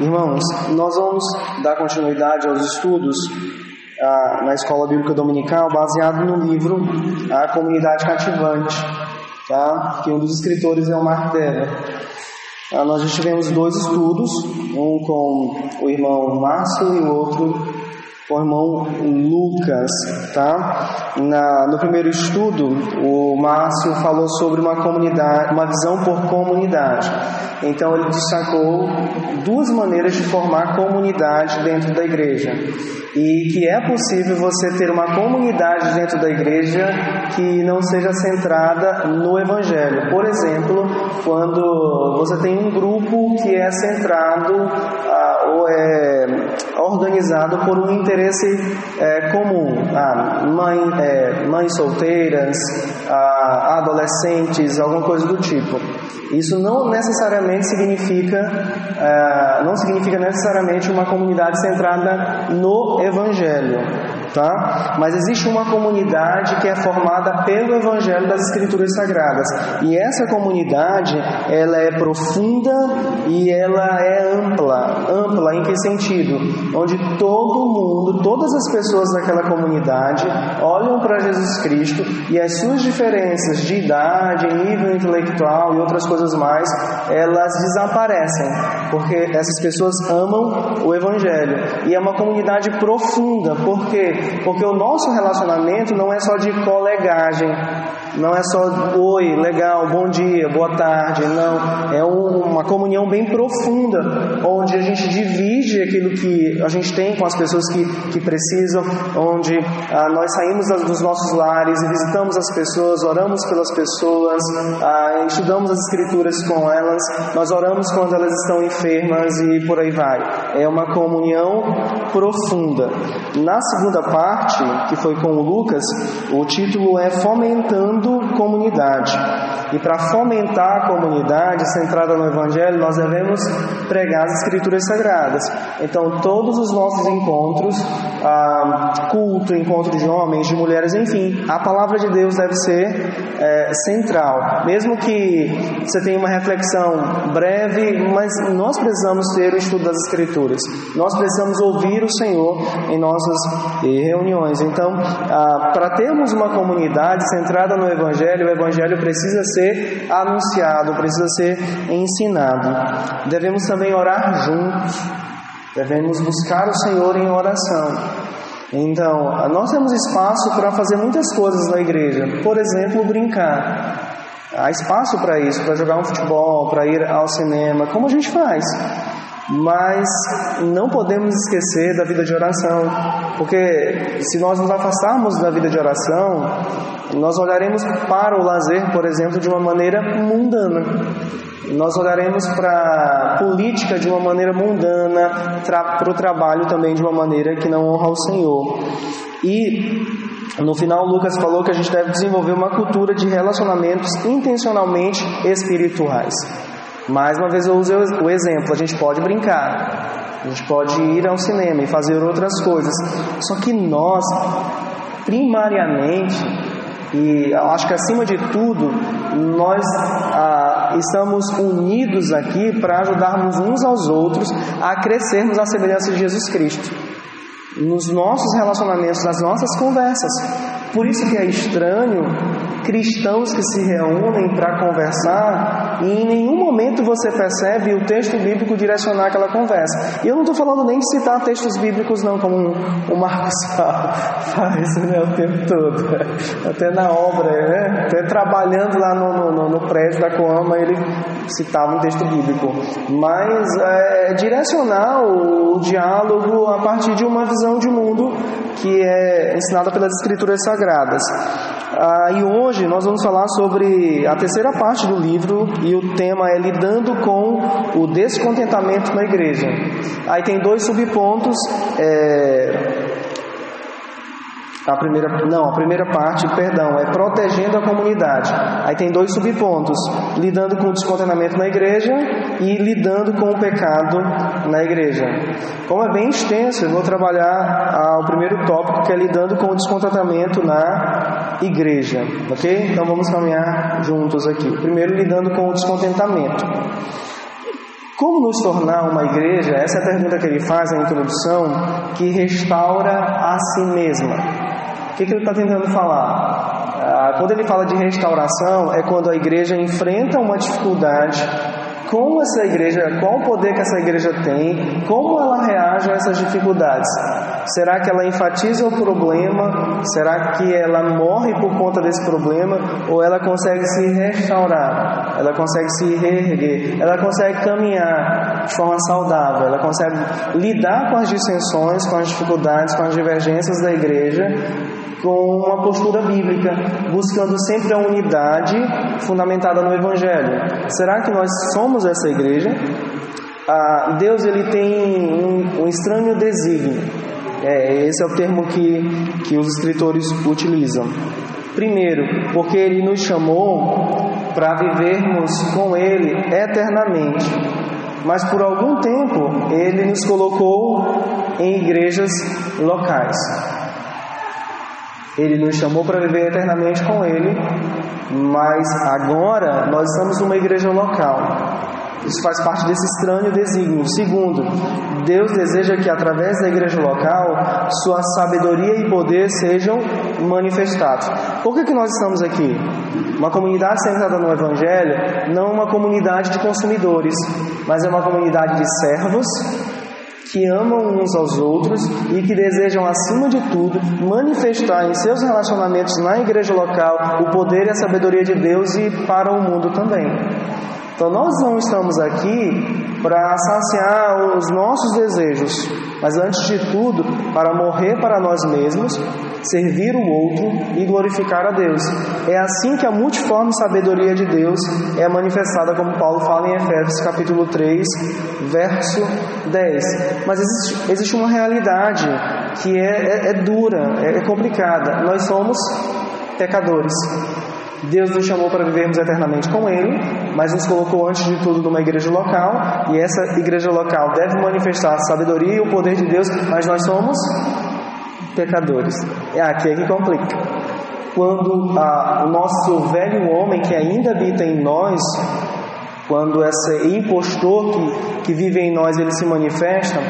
Irmãos, nós vamos dar continuidade aos estudos ah, na Escola Bíblica Dominical baseado no livro A Comunidade Cativante, tá? que um dos escritores é o Mark Dever. Ah, nós já tivemos dois estudos, um com o irmão Márcio e o outro com o irmão Lucas, tá? Na, no primeiro estudo, o Márcio falou sobre uma comunidade, uma visão por comunidade. Então ele destacou duas maneiras de formar comunidade dentro da igreja e que é possível você ter uma comunidade dentro da igreja que não seja centrada no evangelho. Por exemplo, quando você tem um grupo que é centrado é organizado por um interesse é, comum, ah, mãe, é, mães solteiras, ah, adolescentes, alguma coisa do tipo. Isso não necessariamente significa, uh, não significa necessariamente uma comunidade centrada no Evangelho tá? Mas existe uma comunidade que é formada pelo Evangelho das Escrituras Sagradas. E essa comunidade ela é profunda e ela é ampla, ampla em que sentido? Onde todo mundo, todas as pessoas daquela comunidade olham para Jesus Cristo e as suas diferenças de idade, nível intelectual e outras coisas mais, elas desaparecem, porque essas pessoas amam o Evangelho. E é uma comunidade profunda, porque porque o nosso relacionamento não é só de colegagem, não é só oi, legal, bom dia, boa tarde, não. É um, uma comunhão bem profunda, onde a gente divide aquilo que a gente tem com as pessoas que, que precisam, onde ah, nós saímos dos nossos lares e visitamos as pessoas, oramos pelas pessoas, ah, estudamos as escrituras com elas, nós oramos quando elas estão enfermas e por aí vai. É uma comunhão profunda. Na segunda parte, que foi com o Lucas, o título é Fomentando comunidade. E para fomentar a comunidade centrada no Evangelho, nós devemos pregar as Escrituras Sagradas. Então, todos os nossos encontros, ah, culto, encontro de homens, de mulheres, enfim, a palavra de Deus deve ser é, central. Mesmo que você tenha uma reflexão breve, mas nós precisamos ter o estudo das Escrituras. Nós precisamos ouvir o Senhor em nossas reuniões. Então, ah, para termos uma comunidade centrada no Evangelho, o Evangelho precisa ser anunciado, precisa ser ensinado. Devemos também orar juntos, devemos buscar o Senhor em oração. Então, nós temos espaço para fazer muitas coisas na igreja, por exemplo, brincar. Há espaço para isso, para jogar um futebol, para ir ao cinema, como a gente faz. Mas não podemos esquecer da vida de oração, porque se nós nos afastarmos da vida de oração, nós olharemos para o lazer, por exemplo, de uma maneira mundana. Nós olharemos para a política de uma maneira mundana, para o trabalho também de uma maneira que não honra ao Senhor. E no final, Lucas falou que a gente deve desenvolver uma cultura de relacionamentos intencionalmente espirituais. Mais uma vez eu uso o exemplo, a gente pode brincar, a gente pode ir ao cinema e fazer outras coisas. Só que nós, primariamente, e acho que acima de tudo, nós ah, estamos unidos aqui para ajudarmos uns aos outros a crescermos à semelhança de Jesus Cristo. Nos nossos relacionamentos, nas nossas conversas. Por isso que é estranho cristãos que se reúnem para conversar e em nenhum momento você percebe o texto bíblico direcionar aquela conversa. E eu não estou falando nem de citar textos bíblicos, não, como o Marcos faz né, o tempo todo. Até na obra, né? até trabalhando lá no, no, no prédio da Coama, ele citava um texto bíblico. Mas é, direcionar o, o diálogo a partir de uma visão de mundo que é ensinada pelas Escrituras Sagradas. Ah, e hoje nós vamos falar sobre a terceira parte do livro e o tema é lidando com o descontentamento na igreja. Aí tem dois subpontos. É, a primeira, não, a primeira parte, perdão, é protegendo a comunidade. Aí tem dois subpontos: lidando com o descontentamento na igreja e lidando com o pecado na igreja. Como é bem extenso, eu vou trabalhar ah, o primeiro tópico que é lidando com o descontentamento na igreja, ok? Então vamos caminhar juntos aqui. Primeiro, lidando com o descontentamento. Como nos tornar uma igreja? Essa é a pergunta que ele faz na introdução, que restaura a si mesma. Que, que ele está tentando falar? Ah, quando ele fala de restauração, é quando a igreja enfrenta uma dificuldade como essa igreja, qual o poder que essa igreja tem, como ela reage a essas dificuldades. Será que ela enfatiza o problema? Será que ela morre por conta desse problema? Ou ela consegue se restaurar? Ela consegue se reerguer? Ela consegue caminhar de forma saudável? Ela consegue lidar com as dissensões, com as dificuldades, com as divergências da igreja com uma postura bíblica, buscando sempre a unidade fundamentada no Evangelho. Será que nós somos essa igreja? Ah, Deus ele tem um, um estranho desígnio. É, esse é o termo que, que os escritores utilizam. Primeiro, porque Ele nos chamou para vivermos com Ele eternamente. Mas por algum tempo Ele nos colocou em igrejas locais. Ele nos chamou para viver eternamente com Ele, mas agora nós estamos numa igreja local. Isso faz parte desse estranho desígnio. Segundo, Deus deseja que através da igreja local sua sabedoria e poder sejam manifestados. Por que, que nós estamos aqui? Uma comunidade centrada no Evangelho não é uma comunidade de consumidores, mas é uma comunidade de servos que amam uns aos outros e que desejam, acima de tudo, manifestar em seus relacionamentos na igreja local o poder e a sabedoria de Deus e para o mundo também. Então, nós não estamos aqui para saciar os nossos desejos, mas antes de tudo, para morrer para nós mesmos servir o outro e glorificar a Deus. É assim que a multiforme sabedoria de Deus é manifestada, como Paulo fala em Efésios capítulo 3, verso 10. Mas existe, existe uma realidade que é, é, é dura, é, é complicada. Nós somos pecadores. Deus nos chamou para vivermos eternamente com Ele, mas nos colocou antes de tudo numa igreja local, e essa igreja local deve manifestar a sabedoria e o poder de Deus, mas nós somos pecadores. É aqui é que complica. Quando a, o nosso velho homem que ainda habita em nós, quando esse impostor que, que vive em nós ele se manifesta,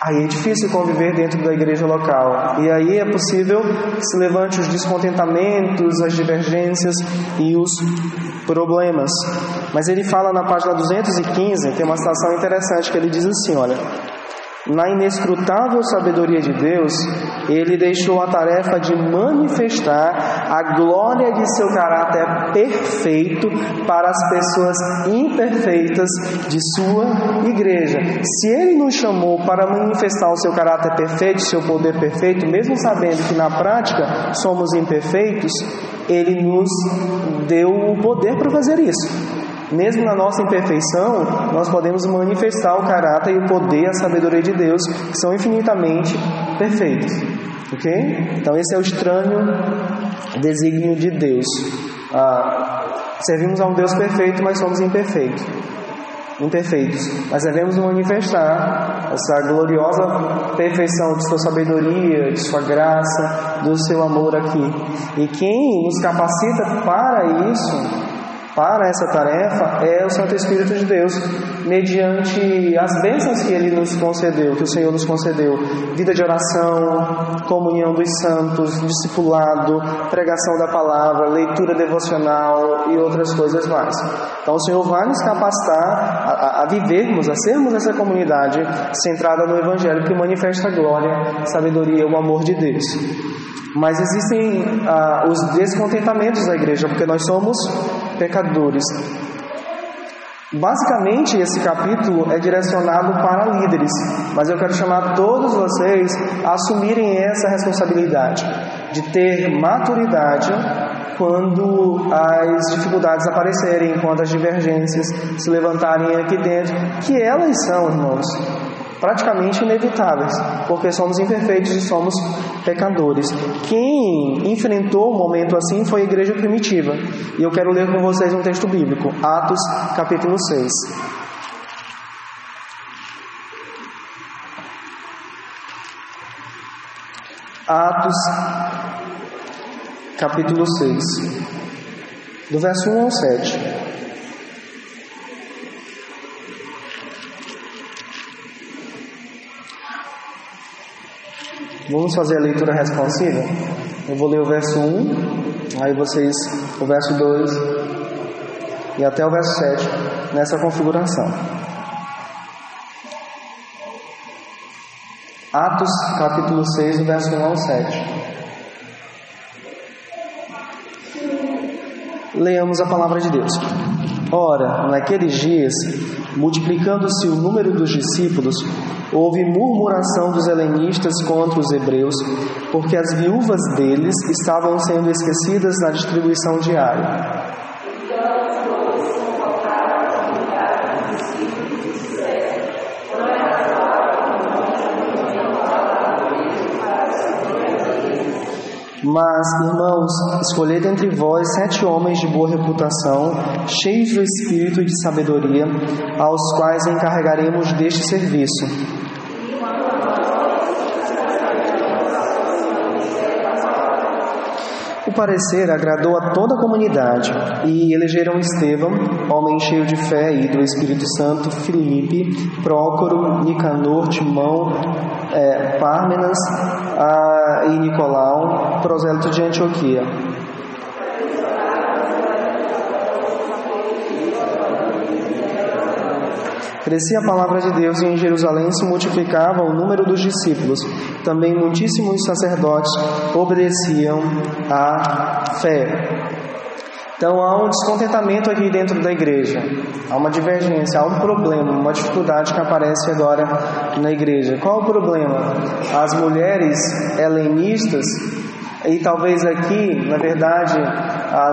aí é difícil conviver dentro da igreja local. E aí é possível que se levante os descontentamentos, as divergências e os problemas. Mas ele fala na página 215, tem uma citação interessante que ele diz assim, olha: na inescrutável sabedoria de Deus, ele deixou a tarefa de manifestar a glória de seu caráter perfeito para as pessoas imperfeitas de sua igreja. Se ele nos chamou para manifestar o seu caráter perfeito, seu poder perfeito, mesmo sabendo que na prática somos imperfeitos, ele nos deu o poder para fazer isso. Mesmo na nossa imperfeição, nós podemos manifestar o caráter e o poder, a sabedoria de Deus, que são infinitamente perfeitos. Ok? Então, esse é o estranho desígnio de Deus. Ah, servimos a um Deus perfeito, mas somos imperfeitos. Imperfeitos, mas devemos manifestar essa gloriosa perfeição de Sua sabedoria, de Sua graça, do Seu amor aqui. E quem nos capacita para isso para essa tarefa é o Santo Espírito de Deus, mediante as bênçãos que Ele nos concedeu, que o Senhor nos concedeu: vida de oração, comunhão dos santos, discipulado, pregação da palavra, leitura devocional e outras coisas mais. Então, o Senhor vai nos capacitar a, a, vivermos, a sermos essa comunidade centrada no Evangelho que manifesta a glória, sabedoria e o amor de Deus. Mas existem ah, os descontentamentos da igreja, porque nós somos pecadores. Basicamente, esse capítulo é direcionado para líderes, mas eu quero chamar todos vocês a assumirem essa responsabilidade de ter maturidade quando as dificuldades aparecerem, quando as divergências se levantarem aqui dentro, que elas são, irmãos, praticamente inevitáveis, porque somos imperfeitos e somos pecadores. Quem enfrentou um momento assim foi a igreja primitiva. E eu quero ler com vocês um texto bíblico, Atos, capítulo 6. Atos, capítulo 6, do verso 1 ao 7. Vamos fazer a leitura responsiva? Eu vou ler o verso 1, aí vocês o verso 2 e até o verso 7 nessa configuração. Atos capítulo 6, verso 1 ao 7. Leamos a palavra de Deus. Ora, naqueles dias, multiplicando-se o número dos discípulos, houve murmuração dos helenistas contra os hebreus, porque as viúvas deles estavam sendo esquecidas na distribuição diária. Mas, irmãos, escolhei dentre vós sete homens de boa reputação, cheios do espírito e de sabedoria, aos quais encarregaremos deste serviço. O parecer agradou a toda a comunidade e elegeram Estevão, homem cheio de fé e do Espírito Santo, Filipe, Prócoro, Nicanor, Timão, é, Pármenas a, e Nicolau, prosélito de Antioquia. Crescia a palavra de Deus e em Jerusalém se multiplicava o número dos discípulos. Também muitíssimos sacerdotes obedeciam à fé. Então há um descontentamento aqui dentro da igreja, há uma divergência, há um problema, uma dificuldade que aparece agora na igreja. Qual o problema? As mulheres helenistas, e talvez aqui, na verdade,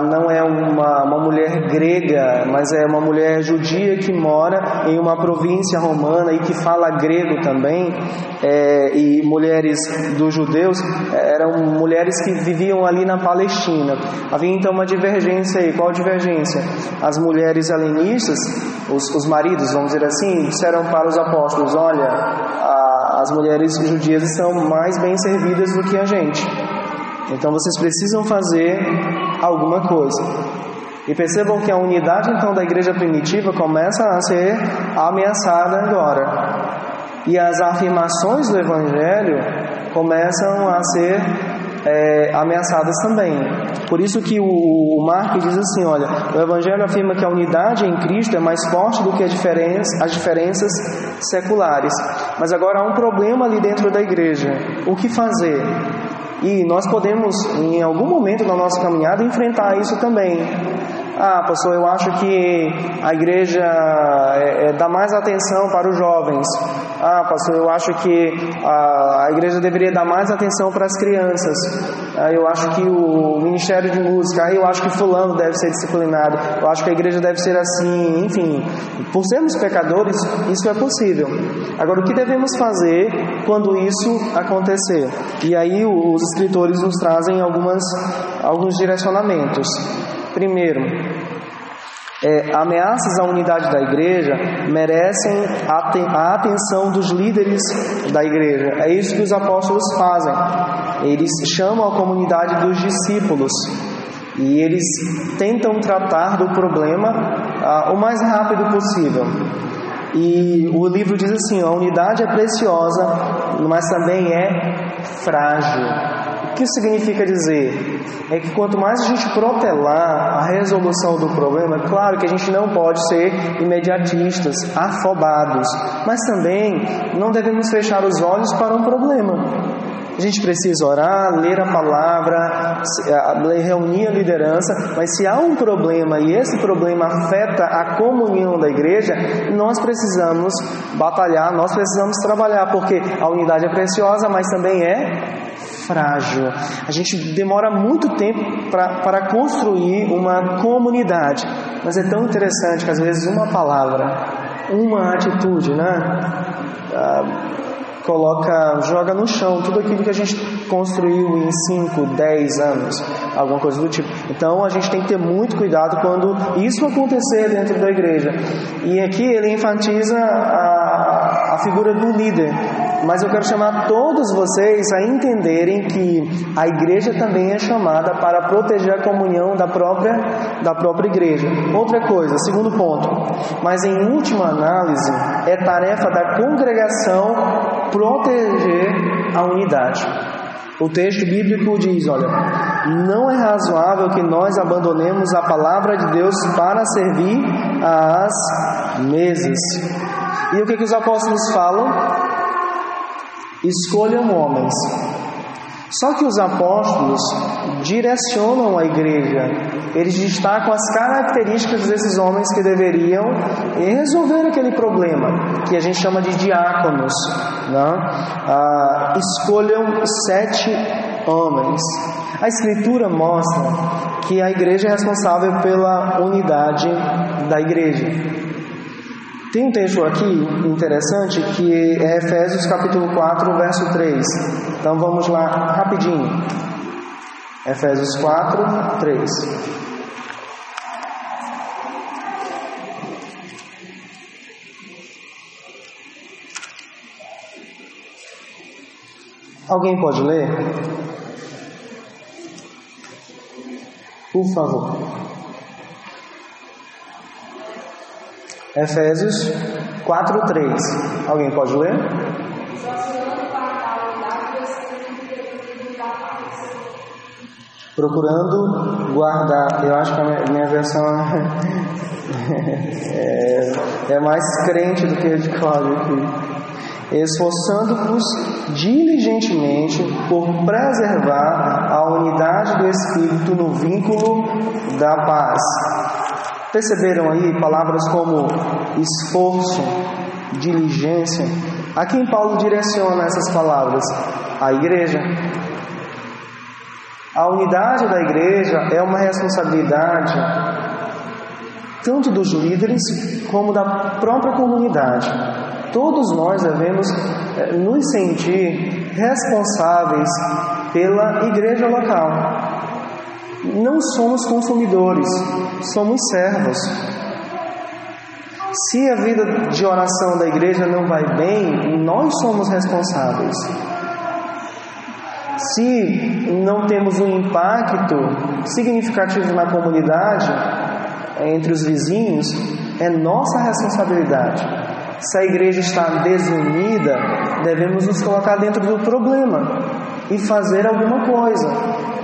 não é uma, uma mulher grega, mas é uma mulher judia que mora em uma província romana e que fala grego também, é, e mulheres dos judeus eram mulheres que viviam ali na Palestina. Havia então uma divergência aí. Qual divergência? As mulheres helenistas, os, os maridos, vamos dizer assim, disseram para os apóstolos: Olha, a, as mulheres judias estão mais bem servidas do que a gente. Então vocês precisam fazer alguma coisa. E percebam que a unidade então da igreja primitiva começa a ser ameaçada agora. E as afirmações do Evangelho começam a ser é, ameaçadas também. Por isso que o, o diz assim, olha, o Evangelho afirma que a unidade em Cristo é mais forte do que diferença, as diferenças seculares. Mas agora há um problema ali dentro da igreja. O que fazer? E nós podemos, em algum momento da nossa caminhada, enfrentar isso também. Ah, pastor, eu acho que a igreja é, é, dá mais atenção para os jovens. Ah, pastor, eu acho que a, a igreja deveria dar mais atenção para as crianças. Ah, eu acho que o ministério de música, ah, eu acho que fulano deve ser disciplinado. Eu acho que a igreja deve ser assim. Enfim, por sermos pecadores, isso é possível. Agora, o que devemos fazer quando isso acontecer? E aí os escritores nos trazem algumas, alguns direcionamentos. Primeiro, é, ameaças à unidade da igreja merecem a atenção dos líderes da igreja. É isso que os apóstolos fazem. Eles chamam a comunidade dos discípulos e eles tentam tratar do problema ah, o mais rápido possível. E o livro diz assim: a unidade é preciosa, mas também é frágil que isso significa dizer? É que quanto mais a gente protelar a resolução do problema, claro que a gente não pode ser imediatistas, afobados, mas também não devemos fechar os olhos para um problema. A gente precisa orar, ler a palavra, reunir a liderança, mas se há um problema e esse problema afeta a comunhão da igreja, nós precisamos batalhar, nós precisamos trabalhar, porque a unidade é preciosa, mas também é frágil. A gente demora muito tempo para construir uma comunidade, mas é tão interessante que às vezes uma palavra, uma atitude, né? Ah, coloca, joga no chão tudo aquilo que a gente construiu em 5, 10 anos, alguma coisa do tipo. Então a gente tem que ter muito cuidado quando isso acontecer dentro da igreja. E aqui ele enfatiza a, a figura do líder, mas eu quero chamar todos vocês a entenderem que a igreja também é chamada para proteger a comunhão da própria, da própria igreja. Outra coisa, segundo ponto, mas em última análise, é tarefa da congregação proteger a unidade. O texto bíblico diz: olha, não é razoável que nós abandonemos a palavra de Deus para servir às mesas. E o que, que os apóstolos falam? Escolham homens só que os apóstolos direcionam a igreja, eles destacam as características desses homens que deveriam resolver aquele problema, que a gente chama de diáconos. Né? Ah, escolham sete homens. A Escritura mostra que a igreja é responsável pela unidade da igreja. Tem um texto aqui interessante que é Efésios capítulo 4, verso 3. Então vamos lá rapidinho. Efésios 4, 3. Alguém pode ler? Por favor. Efésios 4:3. Alguém pode ler? Procurando guardar, eu acho que a minha versão é, é, mais crente do que a de Cláudio aqui esforçando-vos diligentemente por preservar a unidade do Espírito no vínculo da paz. Perceberam aí palavras como esforço, diligência? A quem Paulo direciona essas palavras? A igreja. A unidade da igreja é uma responsabilidade tanto dos líderes como da própria comunidade. Todos nós devemos eh, nos sentir responsáveis pela igreja local não somos consumidores, somos servos. Se a vida de oração da igreja não vai bem, nós somos responsáveis. Se não temos um impacto significativo na comunidade, entre os vizinhos, é nossa responsabilidade. Se a igreja está desunida, devemos nos colocar dentro do problema e fazer alguma coisa.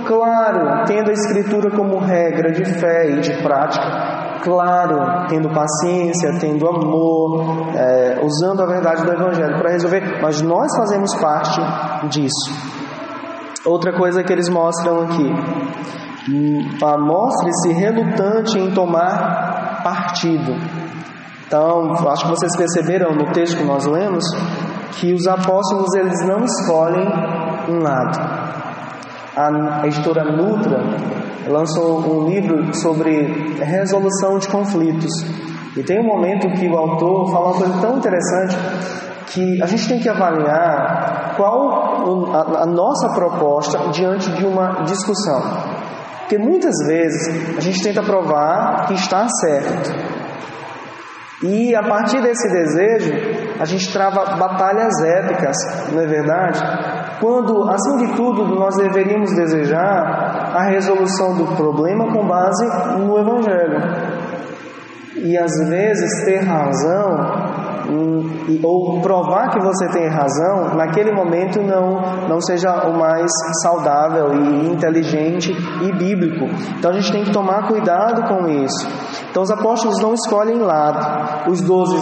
Claro, tendo a Escritura como regra de fé e de prática, claro, tendo paciência, tendo amor, é, usando a verdade do Evangelho para resolver, mas nós fazemos parte disso. Outra coisa que eles mostram aqui, mostre-se relutante em tomar partido. Então, acho que vocês perceberam no texto que nós lemos que os apóstolos eles não escolhem um lado a editora Nutra lançou um livro sobre resolução de conflitos. E tem um momento que o autor fala uma coisa tão interessante que a gente tem que avaliar qual a, nossa proposta diante de uma discussão. Porque muitas vezes a gente tenta provar que está certo. E a partir desse desejo, a gente trava batalhas épicas, não é verdade? Quando, acima de tudo, nós deveríamos desejar a resolução do problema com base no Evangelho. E às vezes ter razão ou provar que você tem razão, naquele momento não, não seja o mais saudável e inteligente e bíblico. Então a gente tem que tomar cuidado com isso. Então os apóstolos não escolhem lado, os doze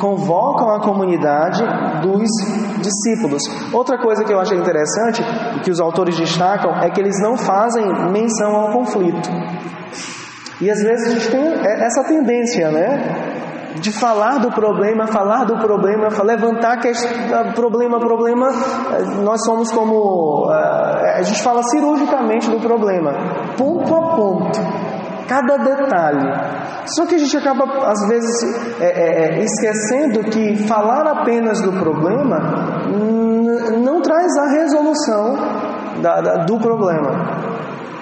convocam a comunidade dos discípulos. Outra coisa que eu acho interessante e que os autores destacam é que eles não fazem menção ao conflito. E às vezes a gente tem essa tendência, né? De falar do problema, falar do problema, levantar questão, problema, problema, nós somos como a gente fala cirurgicamente do problema, ponto a ponto, cada detalhe. Só que a gente acaba às vezes é, é esquecendo que falar apenas do problema não traz a resolução da, da, do problema.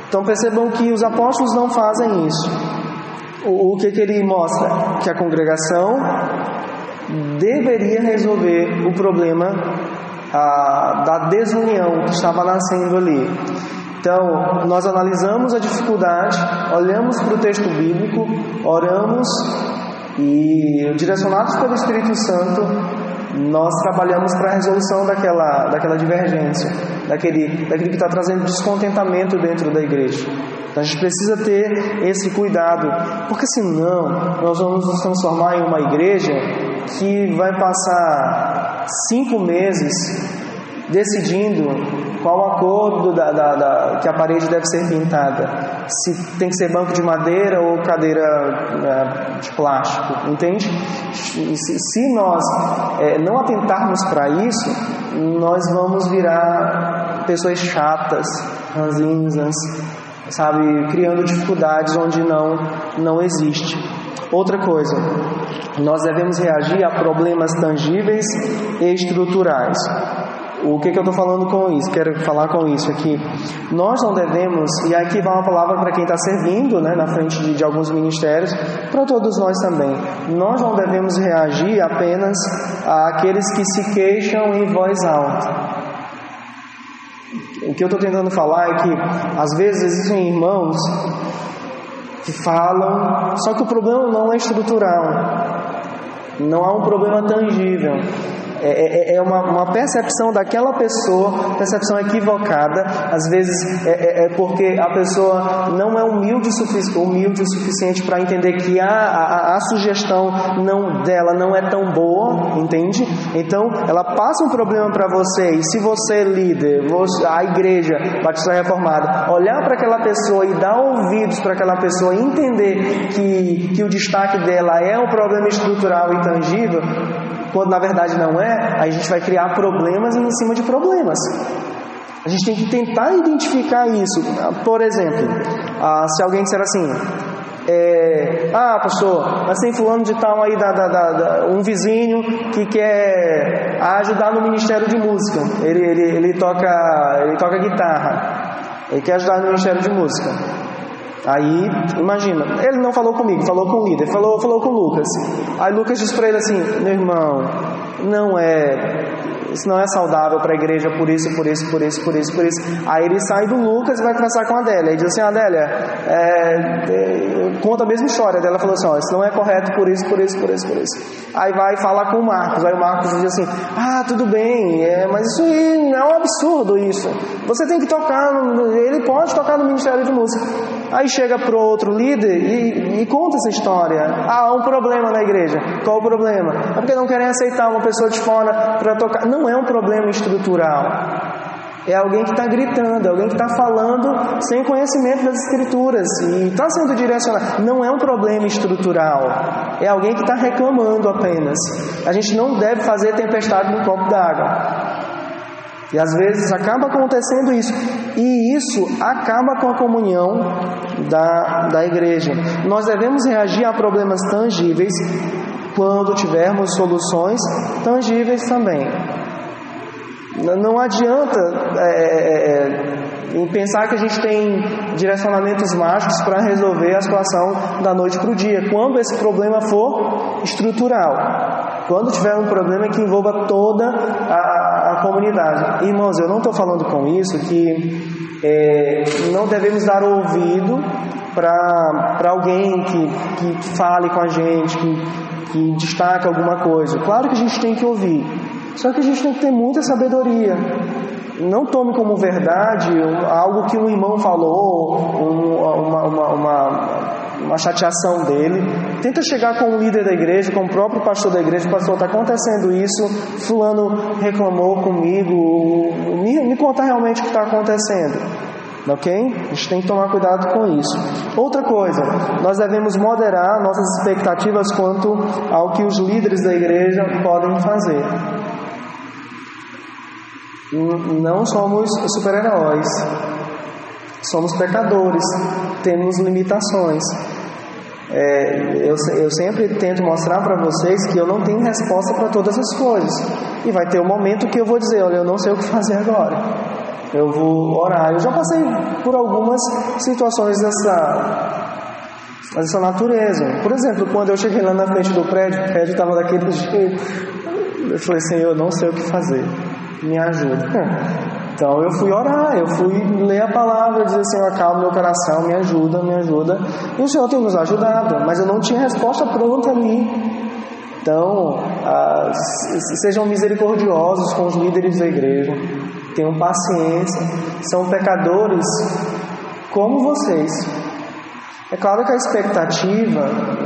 Então percebam que os apóstolos não fazem isso. O, o que, que ele mostra? Que a congregação deveria resolver o problema a, da desunião que estava nascendo ali. Então, nós analisamos a dificuldade, olhamos para o texto bíblico, oramos e, direcionados pelo Espírito Santo, nós trabalhamos para a resolução daquela, daquela divergência, daquele, daquele que está trazendo descontentamento dentro da igreja. Então a gente precisa ter esse cuidado, porque senão nós vamos nos transformar em uma igreja que vai passar cinco meses decidindo qual a cor da, da, da, que a parede deve ser pintada, se tem que ser banco de madeira ou cadeira é, de plástico, entende? Se, se nós é, não atentarmos para isso, nós vamos virar pessoas chatas, ranzinhas, sabe, criando dificuldades onde não não existe. Outra coisa, nós devemos reagir a problemas tangíveis e estruturais. O que, que eu estou falando com isso? Quero falar com isso aqui. Nós não devemos, e aqui vai uma palavra para quem está servindo né, na frente de, de alguns ministérios, para todos nós também. Nós não devemos reagir apenas àqueles que se queixam em voz alta. O que eu estou tentando falar é que às vezes existem irmãos que falam, só que o problema não é estrutural, não há um problema tangível. É, é, é, é uma, uma, percepção daquela pessoa, percepção equivocada. Às vezes é, é, é porque a pessoa não é humilde o, sufici humilde o suficiente para entender que a, a, a, sugestão não dela não é tão boa, entende? Então ela passa um problema para você e se você líder, você, a igreja Batista Reformada, olhar para aquela pessoa e dar ouvidos para aquela pessoa entender que, que o destaque dela é um problema estrutural e tangível, quando na verdade não é, aí a gente vai criar problemas em cima de problemas. A gente tem que tentar identificar isso. Por exemplo, ah, se alguém disser assim, é, ah, pastor, mas tem fulano de tal aí, da, da, da, um vizinho que quer ajudar no ministério de música. Ele, ele, ele, toca, ele toca guitarra. Ele quer ajudar no ministério de música. Aí, imagina, ele não falou comigo, falou com o líder, falou, falou com o Lucas. Aí Lucas diz para ele assim: meu irmão, não é isso não é saudável para a igreja por isso, por isso, por isso, por isso, por isso. Aí ele sai do Lucas e vai conversar com a Adélia. E diz assim, Adélia, é, é, conta a mesma história. A Adélia falou assim, ó, isso não é correto por isso, por isso, por isso, por isso. Aí vai falar com o Marcos. Aí o Marcos diz assim, ah, tudo bem, é, mas isso aí é um absurdo isso. Você tem que tocar, no, ele pode tocar no Ministério de Música. Aí chega para outro líder e, e conta essa história. Ah, há um problema na igreja. Qual o problema? É porque não querem aceitar uma pessoa de fora para tocar. Não é um problema estrutural. É alguém que está gritando, é alguém que está falando sem conhecimento das escrituras e está sendo direcionado. Não é um problema estrutural, é alguém que está reclamando apenas. A gente não deve fazer tempestade no copo d'água. E às vezes acaba acontecendo isso. E isso acaba com a comunhão da, da igreja. Nós devemos reagir a problemas tangíveis quando tivermos soluções tangíveis também. Não adianta é, é, em pensar que a gente tem direcionamentos mágicos para resolver a situação da noite para o dia, quando esse problema for estrutural. Quando tiver um problema que envolva toda a, a comunidade. Irmãos, eu não estou falando com isso que é, não devemos dar ouvido para alguém que, que fale com a gente, que, que destaque alguma coisa. Claro que a gente tem que ouvir. Só que a gente tem que ter muita sabedoria. Não tome como verdade algo que um irmão falou, uma, uma, uma, uma chateação dele. Tenta chegar com o líder da igreja, com o próprio pastor da igreja, pastor, está acontecendo isso, fulano reclamou comigo, me, me conta realmente o que está acontecendo. Ok? A gente tem que tomar cuidado com isso. Outra coisa, nós devemos moderar nossas expectativas quanto ao que os líderes da igreja podem fazer. Não somos super-heróis, somos pecadores, temos limitações. É, eu, eu sempre tento mostrar para vocês que eu não tenho resposta para todas as coisas. E vai ter um momento que eu vou dizer: olha, eu não sei o que fazer agora. Eu vou orar. Eu já passei por algumas situações dessa, dessa natureza. Por exemplo, quando eu cheguei lá na frente do prédio, o prédio estava daquele jeito. Eu falei: Senhor, eu não sei o que fazer me ajuda. Então eu fui orar, eu fui ler a palavra, dizer Senhor, acalma meu coração, me ajuda, me ajuda. E o Senhor tem nos ajudado, mas eu não tinha resposta pronta ali. Então, ah, sejam misericordiosos com os líderes da igreja, tenham paciência, são pecadores como vocês. É claro que a expectativa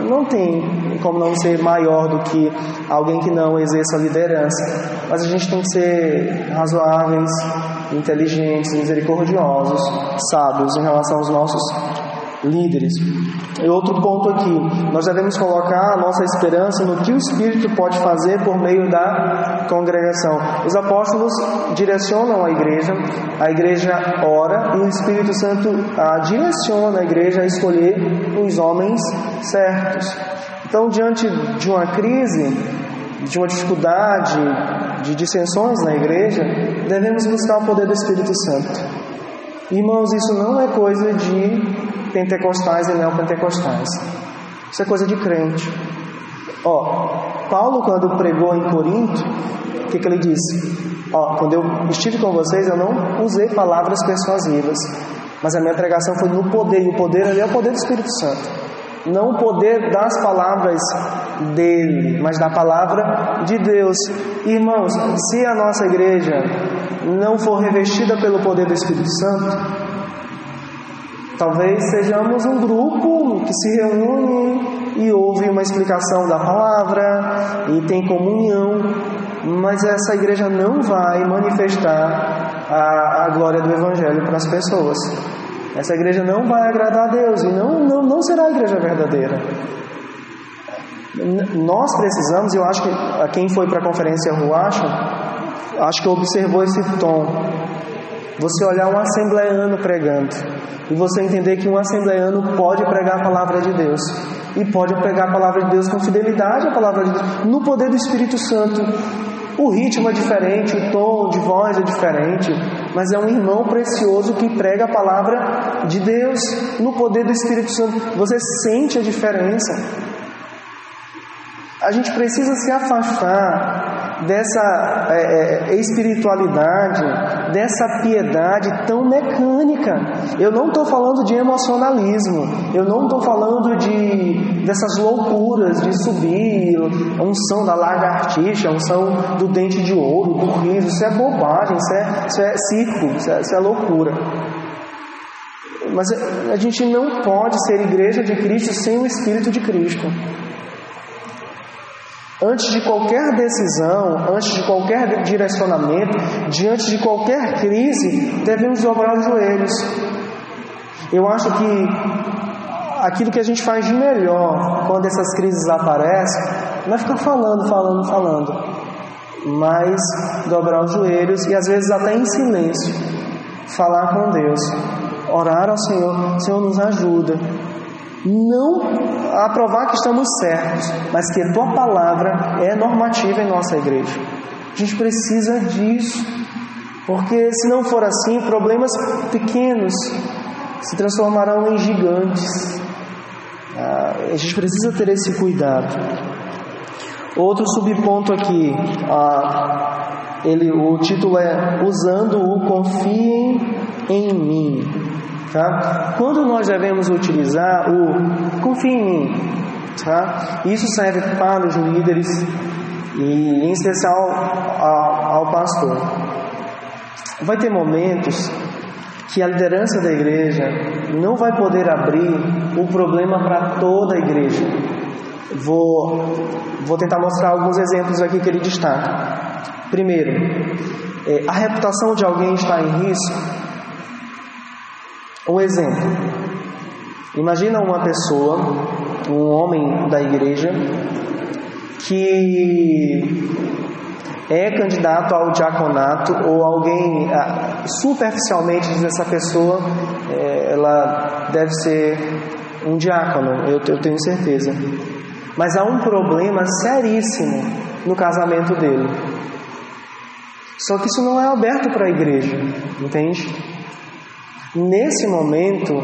não tem como não ser maior do que alguém que não exerça liderança, mas a gente tem que ser razoáveis, inteligentes, misericordiosos, sábios em relação aos nossos líderes. E outro ponto aqui, nós devemos colocar a nossa esperança no que o Espírito pode fazer por meio da congregação. Os apóstolos direcionam a igreja, a igreja ora e o Espírito Santo a direciona a igreja a escolher os homens certos. Então, diante de uma crise, de uma dificuldade, de dissensões na igreja, devemos buscar o poder do Espírito Santo. Irmãos, isso não é coisa de pentecostais e neopentecostais. Isso é coisa de crente. Ó, Paulo, quando pregou em Corinto, o que, que ele disse? Ó, quando eu estive com vocês, eu não usei palavras persuasivas, mas a minha pregação foi no poder, e o poder ali é o poder do Espírito Santo. Não o poder das palavras dele, mas da palavra de Deus. Irmãos, se a nossa igreja não for revestida pelo poder do Espírito Santo, Talvez sejamos um grupo que se reúne e ouve uma explicação da palavra e tem comunhão, mas essa igreja não vai manifestar a, a glória do Evangelho para as pessoas. Essa igreja não vai agradar a Deus e não, não, não será a igreja verdadeira. Nós precisamos, eu acho que quem foi para a conferência Ruacha, acho que observou esse tom. Você olhar um assembleano pregando e você entender que um assembleano pode pregar a palavra de Deus e pode pregar a palavra de Deus com fidelidade à palavra de Deus, no poder do Espírito Santo. O ritmo é diferente, o tom de voz é diferente, mas é um irmão precioso que prega a palavra de Deus no poder do Espírito Santo. Você sente a diferença. A gente precisa se afastar dessa é, é, espiritualidade, dessa piedade tão mecânica. Eu não estou falando de emocionalismo, eu não estou falando de dessas loucuras de subir, a unção da lagartixa, a unção do dente de ouro, do riso. Isso é bobagem, isso é, isso é isso é, isso é loucura. Mas a gente não pode ser igreja de Cristo sem o Espírito de Cristo. Antes de qualquer decisão, antes de qualquer direcionamento, diante de qualquer crise, devemos dobrar os joelhos. Eu acho que aquilo que a gente faz de melhor quando essas crises aparecem não é ficar falando, falando, falando, mas dobrar os joelhos e às vezes até em silêncio, falar com Deus, orar ao Senhor, Senhor nos ajuda, não a provar que estamos certos, mas que a tua palavra é normativa em nossa igreja. A gente precisa disso, porque se não for assim, problemas pequenos se transformarão em gigantes. Ah, a gente precisa ter esse cuidado. Outro subponto aqui, ah, ele, o título é Usando o Confiem em mim. Tá? Quando nós devemos utilizar o confie em mim, tá? isso serve para os líderes e em especial ao, ao pastor. Vai ter momentos que a liderança da igreja não vai poder abrir o problema para toda a igreja. Vou, vou tentar mostrar alguns exemplos aqui que ele destaca. Primeiro, é, a reputação de alguém está em risco um exemplo. Imagina uma pessoa, um homem da igreja, que é candidato ao diaconato ou alguém ah, superficialmente diz essa pessoa é, ela deve ser um diácono, eu, eu tenho certeza. Mas há um problema seríssimo no casamento dele. Só que isso não é aberto para a igreja, entende? Nesse momento,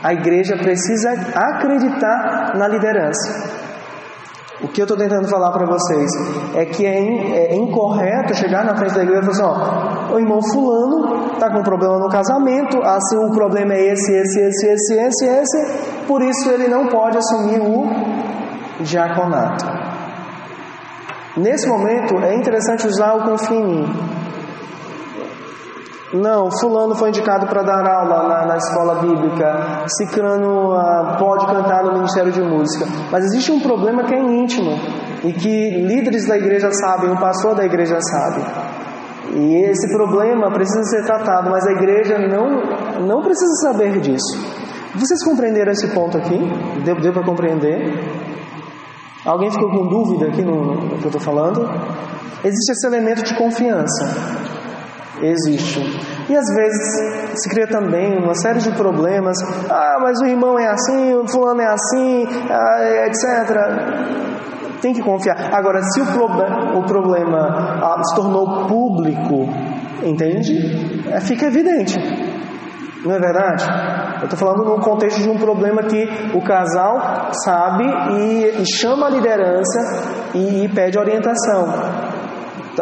a igreja precisa acreditar na liderança. O que eu estou tentando falar para vocês é que é, in, é, incorreto chegar na frente da igreja e falar assim: ó, o irmão Fulano está com um problema no casamento, assim o problema é esse, esse, esse, esse, esse, esse, por isso ele não pode assumir o diaconato. Nesse momento é interessante usar o confia em mim. Não, fulano foi indicado para dar aula na, na escola bíblica, ciclano ah, pode cantar no Ministério de Música. Mas existe um problema que é íntimo e que líderes da igreja sabem, o pastor da igreja sabe. E esse problema precisa ser tratado, mas a igreja não, não precisa saber disso. Vocês compreenderam esse ponto aqui? Deu, deu para compreender? Alguém ficou com dúvida aqui no, no que eu estou falando? Existe esse elemento de confiança existe. E às vezes se cria também uma série de problemas. Ah, mas o irmão é assim, o fulano é assim, ah, etc. Tem que confiar. Agora, se o, o problema ah, se tornou público, entende? É, fica evidente. Não é verdade? Eu estou falando num contexto de um problema que o casal sabe e, e chama a liderança e, e pede orientação.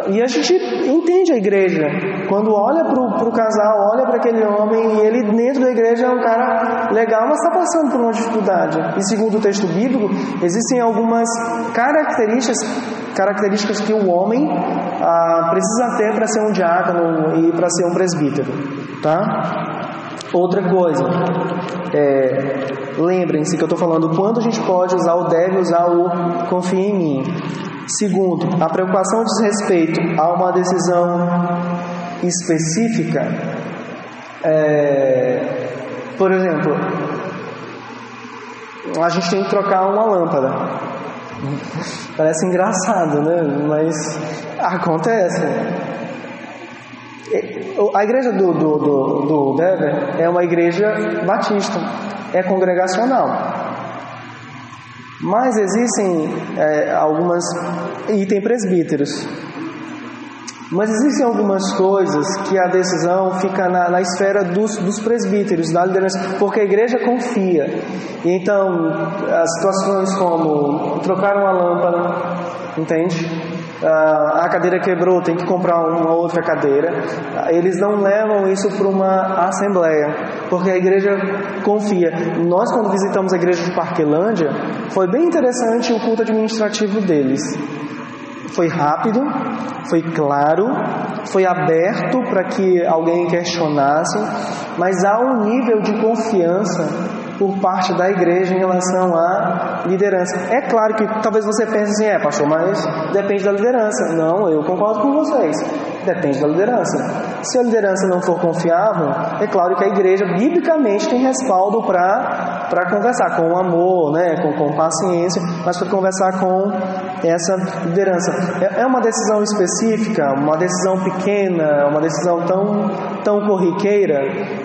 E a gente entende a igreja. Quando olha para o casal, olha para aquele homem e ele dentro da igreja é um cara legal, mas está passando por uma dificuldade. E segundo o texto bíblico, existem algumas características, características que o homem ah, precisa ter para ser um diácono e para ser um presbítero. Tá? Outra coisa, é, lembrem-se que eu estou falando quando a gente pode usar o deve usar o confia em mim. Segundo, a preocupação diz respeito a uma decisão específica. É, por exemplo, a gente tem que trocar uma lâmpada. Parece engraçado, né? Mas acontece. A igreja do, do, do, do Dever é uma igreja batista, é congregacional. Mas existem é, algumas. E tem presbíteros. Mas existem algumas coisas que a decisão fica na, na esfera dos, dos, presbíteros, da liderança, porque a igreja confia. E então, as situações como trocar uma lâmpada, entende? Ah, a cadeira quebrou, tem que comprar uma outra cadeira. Eles não levam isso para uma assembleia, porque a igreja confia. Nós, quando visitamos a igreja de Parquelândia, foi bem interessante o culto administrativo deles. Foi rápido, foi claro, foi aberto para que alguém questionasse, mas há um nível de confiança por parte da igreja em relação à liderança. É claro que talvez você pense assim, é pastor, mas depende da liderança. Não, eu concordo com vocês. Depende da liderança. Se a liderança não for confiável, é claro que a igreja biblicamente tem respaldo para conversar com amor, né, com, com paciência, mas para conversar com essa liderança. É, é uma decisão específica, uma decisão pequena, uma decisão tão, tão corriqueira.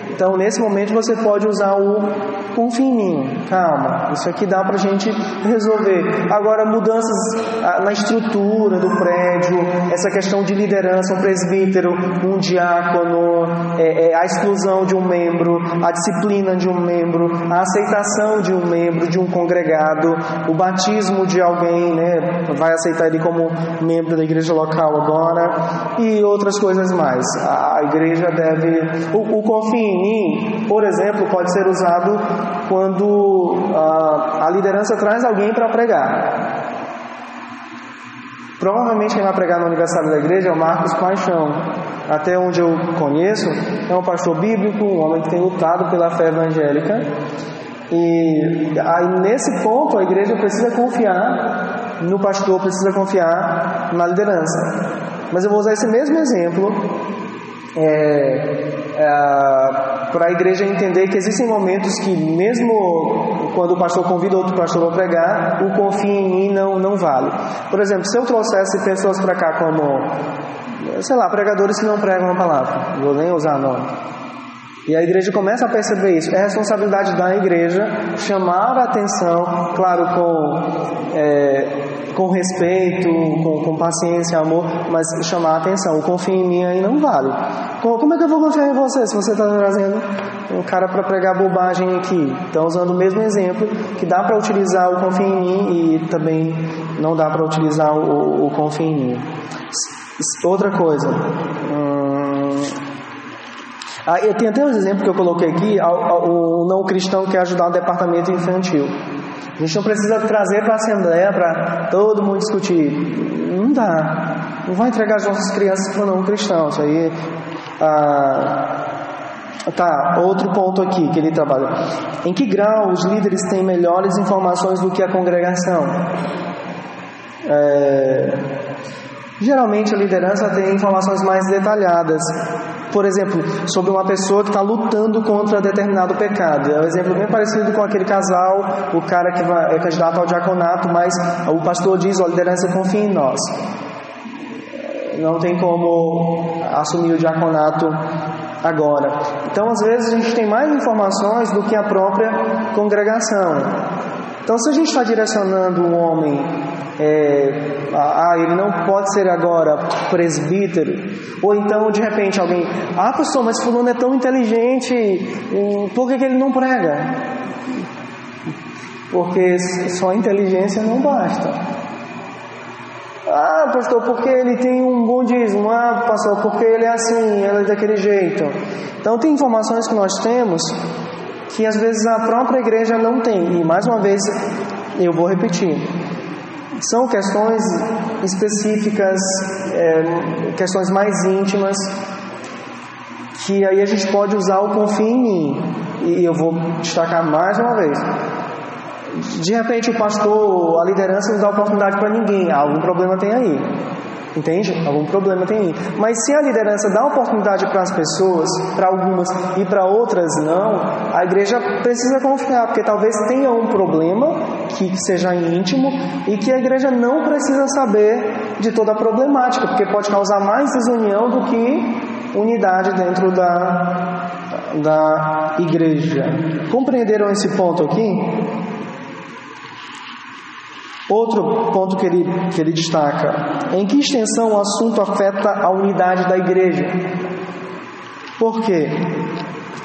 Então, nesse momento, você pode usar o confia em mim, calma, isso aqui dá para a gente resolver. Agora, mudanças ah, na estrutura do prédio, essa questão de liderança, um presbítero, um diácono, é, é, a exclusão de um membro, a disciplina de um membro, a aceitação de um membro, de um congregado, o batismo de alguém, né, vai aceitar ele como membro da igreja local agora, e outras coisas mais. A igreja deve. O, o confia em mim, por exemplo, pode ser usado quando a, a liderança traz alguém para pregar. Provavelmente quem vai pregar no aniversário da igreja é o Marcos Paixão. Até onde eu conheço, é um pastor bíblico, um homem que tem lutado pela fé evangélica. E aí nesse ponto a igreja precisa confiar no pastor, precisa confiar na liderança. Mas eu vou usar esse mesmo exemplo é, é, para a igreja entender que existem momentos que, mesmo quando o pastor convida outro pastor para pregar, o confia em mim não, não vale. Por exemplo, se eu trouxesse pessoas para cá como, sei lá, pregadores que não pregam a palavra, vou nem usar nome. E a igreja começa a perceber isso. É responsabilidade da igreja chamar a atenção, claro, com, é, com respeito, com, com paciência, amor, mas chamar a atenção. Confia em mim aí não vale. Como é que eu vou confiar em você se você está trazendo um cara para pregar bobagem aqui? Estão usando o mesmo exemplo, que dá para utilizar o confia em mim e também não dá para utilizar o, o confia em mim. Outra coisa. Ah, eu tenho até um exemplo que eu coloquei aqui, o não cristão que quer ajudar o departamento infantil. A gente não precisa trazer para a Assembleia para todo mundo discutir. Não dá. Não vai entregar as nossas crianças para não cristãos. Aí, ah, tá, outro ponto aqui que ele trabalha. Em que grau os líderes têm melhores informações do que a congregação? É, geralmente a liderança tem informações mais detalhadas. Por exemplo, sobre uma pessoa que está lutando contra determinado pecado. É um exemplo bem parecido com aquele casal, o cara que é candidato ao diaconato, mas o pastor diz: a liderança confia em nós. Não tem como assumir o diaconato agora. Então, às vezes, a gente tem mais informações do que a própria congregação. Então, se a gente está direcionando um homem é, ah, ele não pode ser agora presbítero, ou então de repente alguém, ah, pastor, mas fulano é tão inteligente, por que, que ele não prega? Porque só inteligência não basta. Ah, pastor, porque ele tem um bom dízimo. Ah, pastor, porque ele é assim, ele é daquele jeito. Então, tem informações que nós temos que às vezes a própria igreja não tem. E mais uma vez, eu vou repetir: são questões específicas, é, questões mais íntimas, que aí a gente pode usar o confia em mim. E eu vou destacar mais uma vez. De repente o pastor, a liderança não dá oportunidade para ninguém, algum problema tem aí. Entende? Algum problema tem aí. Mas se a liderança dá oportunidade para as pessoas, para algumas e para outras não, a igreja precisa confiar, porque talvez tenha um problema que seja íntimo e que a igreja não precisa saber de toda a problemática, porque pode causar mais desunião do que unidade dentro da, da igreja. Compreenderam esse ponto aqui? Outro ponto que ele, que ele destaca: em que extensão o assunto afeta a unidade da igreja? Por quê?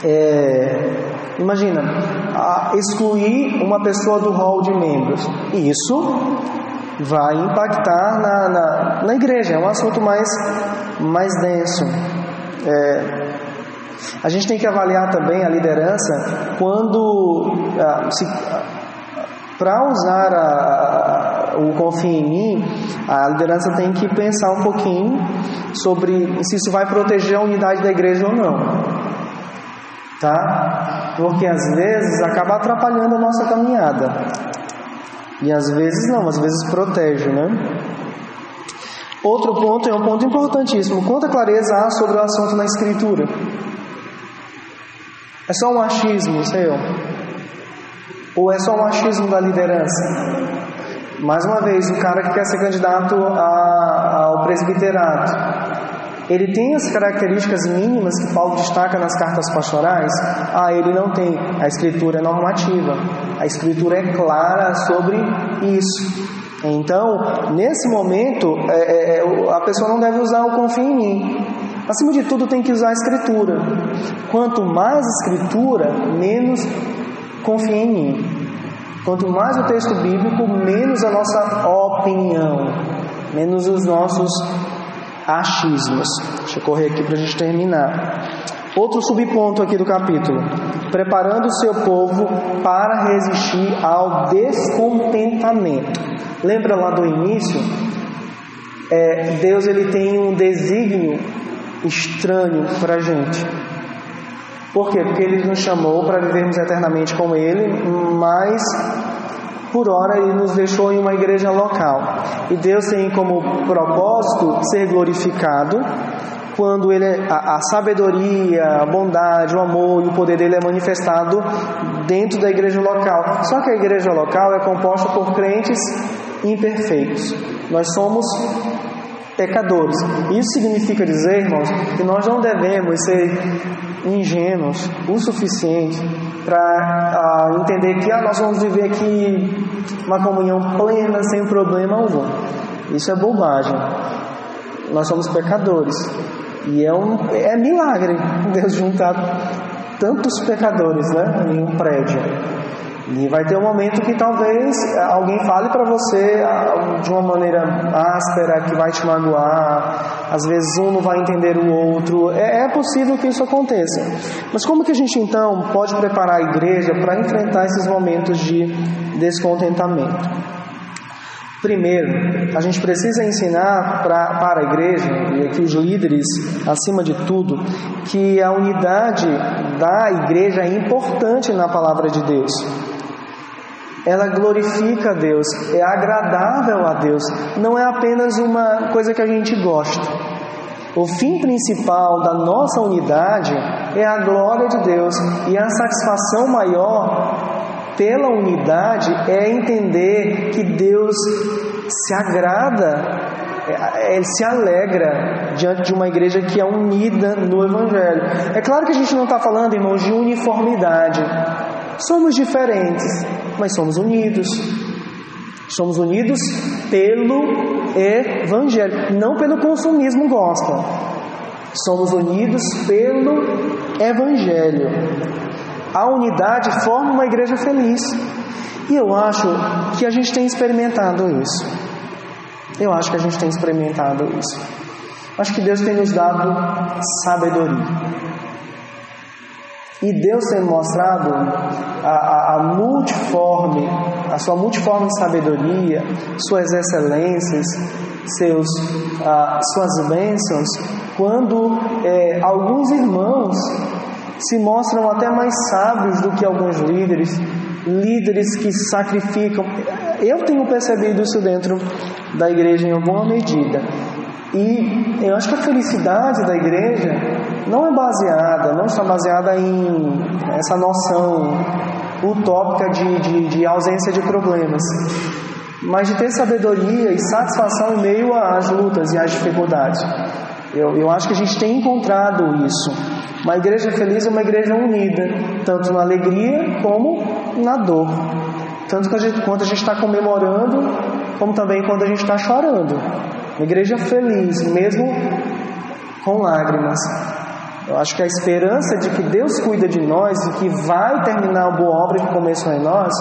É, imagina, excluir uma pessoa do hall de membros. Isso vai impactar na, na, na igreja, é um assunto mais, mais denso. É, a gente tem que avaliar também a liderança quando ah, se para usar a, o confia em mim, a liderança tem que pensar um pouquinho sobre se isso vai proteger a unidade da igreja ou não. Tá? Porque às vezes acaba atrapalhando a nossa caminhada. E às vezes não, às vezes protege, né? Outro ponto é um ponto importantíssimo. Quanta clareza há sobre o assunto na Escritura? É só um achismo, Senhor? Ou é só um achismo da liderança? Mais uma vez, o cara que quer ser candidato a, ao presbiterato, ele tem as características mínimas que Paulo destaca nas cartas pastorais? Ah, ele não tem. A escritura é normativa. A escritura é clara sobre isso. Então, nesse momento, é, é, a pessoa não deve usar o confia em mim. Acima de tudo, tem que usar a escritura. Quanto mais escritura, menos confia em mim. Quanto mais o texto bíblico, menos a nossa opinião, menos os nossos achismos. Deixa eu correr aqui para a gente terminar. Outro subponto aqui do capítulo: preparando o seu povo para resistir ao descontentamento. Lembra lá do início? É, Deus ele tem um desígnio estranho para a gente. Por quê? Porque Ele nos chamou para vivermos eternamente com Ele, mas por hora Ele nos deixou em uma igreja local. E Deus tem como propósito ser glorificado quando ele, a, a, sabedoria, a bondade, o amor e o poder dele é manifestado dentro da igreja local. Só que a igreja local é composta por crentes imperfeitos. Nós somos pecadores. Isso significa dizer, irmãos, que nós não devemos ser ingênuos o suficiente para uh, entender que ah, nós vamos viver aqui uma comunhão plena, sem problema algum. Isso é bobagem. Nós somos pecadores. E é, um, é milagre Deus juntar tantos pecadores né, em um prédio. E vai ter um momento que talvez alguém fale para você ah, de uma maneira áspera, que vai te magoar. Às vezes um não vai entender o outro. É, é possível que isso aconteça. Mas como que a gente então pode preparar a igreja para enfrentar esses momentos de descontentamento? Primeiro, a gente precisa ensinar pra, para a igreja e aqui os líderes, acima de tudo, que a unidade da igreja é importante na palavra de Deus. Ela glorifica a Deus, é agradável a Deus, não é apenas uma coisa que a gente gosta. O fim principal da nossa unidade é a glória de Deus e a satisfação maior pela unidade é entender que Deus se agrada, é, Ele se alegra diante de uma igreja que é unida no Evangelho. É claro que a gente não está falando, irmãos, de uniformidade. Somos diferentes, mas somos unidos. Somos unidos pelo Evangelho, não pelo consumismo gospel. Somos unidos pelo Evangelho. A unidade forma uma igreja feliz. E eu acho que a gente tem experimentado isso. Eu acho que a gente tem experimentado isso. Acho que Deus tem nos dado sabedoria. E Deus tem mostrado a, a, a, multiforme, a sua multiforme sabedoria, suas excelências, seus, suas bênçãos, quando é, alguns irmãos se mostram até mais sábios do que alguns líderes, líderes que sacrificam. Eu tenho percebido isso dentro da igreja em alguma medida. E eu acho que a felicidade da igreja não é baseada, não está baseada em essa noção utópica de, de, de ausência de problemas, mas de ter sabedoria e satisfação em meio às lutas e às dificuldades. Eu, eu acho que a gente tem encontrado isso. Uma igreja feliz é uma igreja unida, tanto na alegria como na dor. Tanto a gente, quando a gente está comemorando, como também quando a gente está chorando. Uma igreja feliz, mesmo com lágrimas. Eu acho que a esperança de que Deus cuida de nós e que vai terminar a boa obra que começou em nós,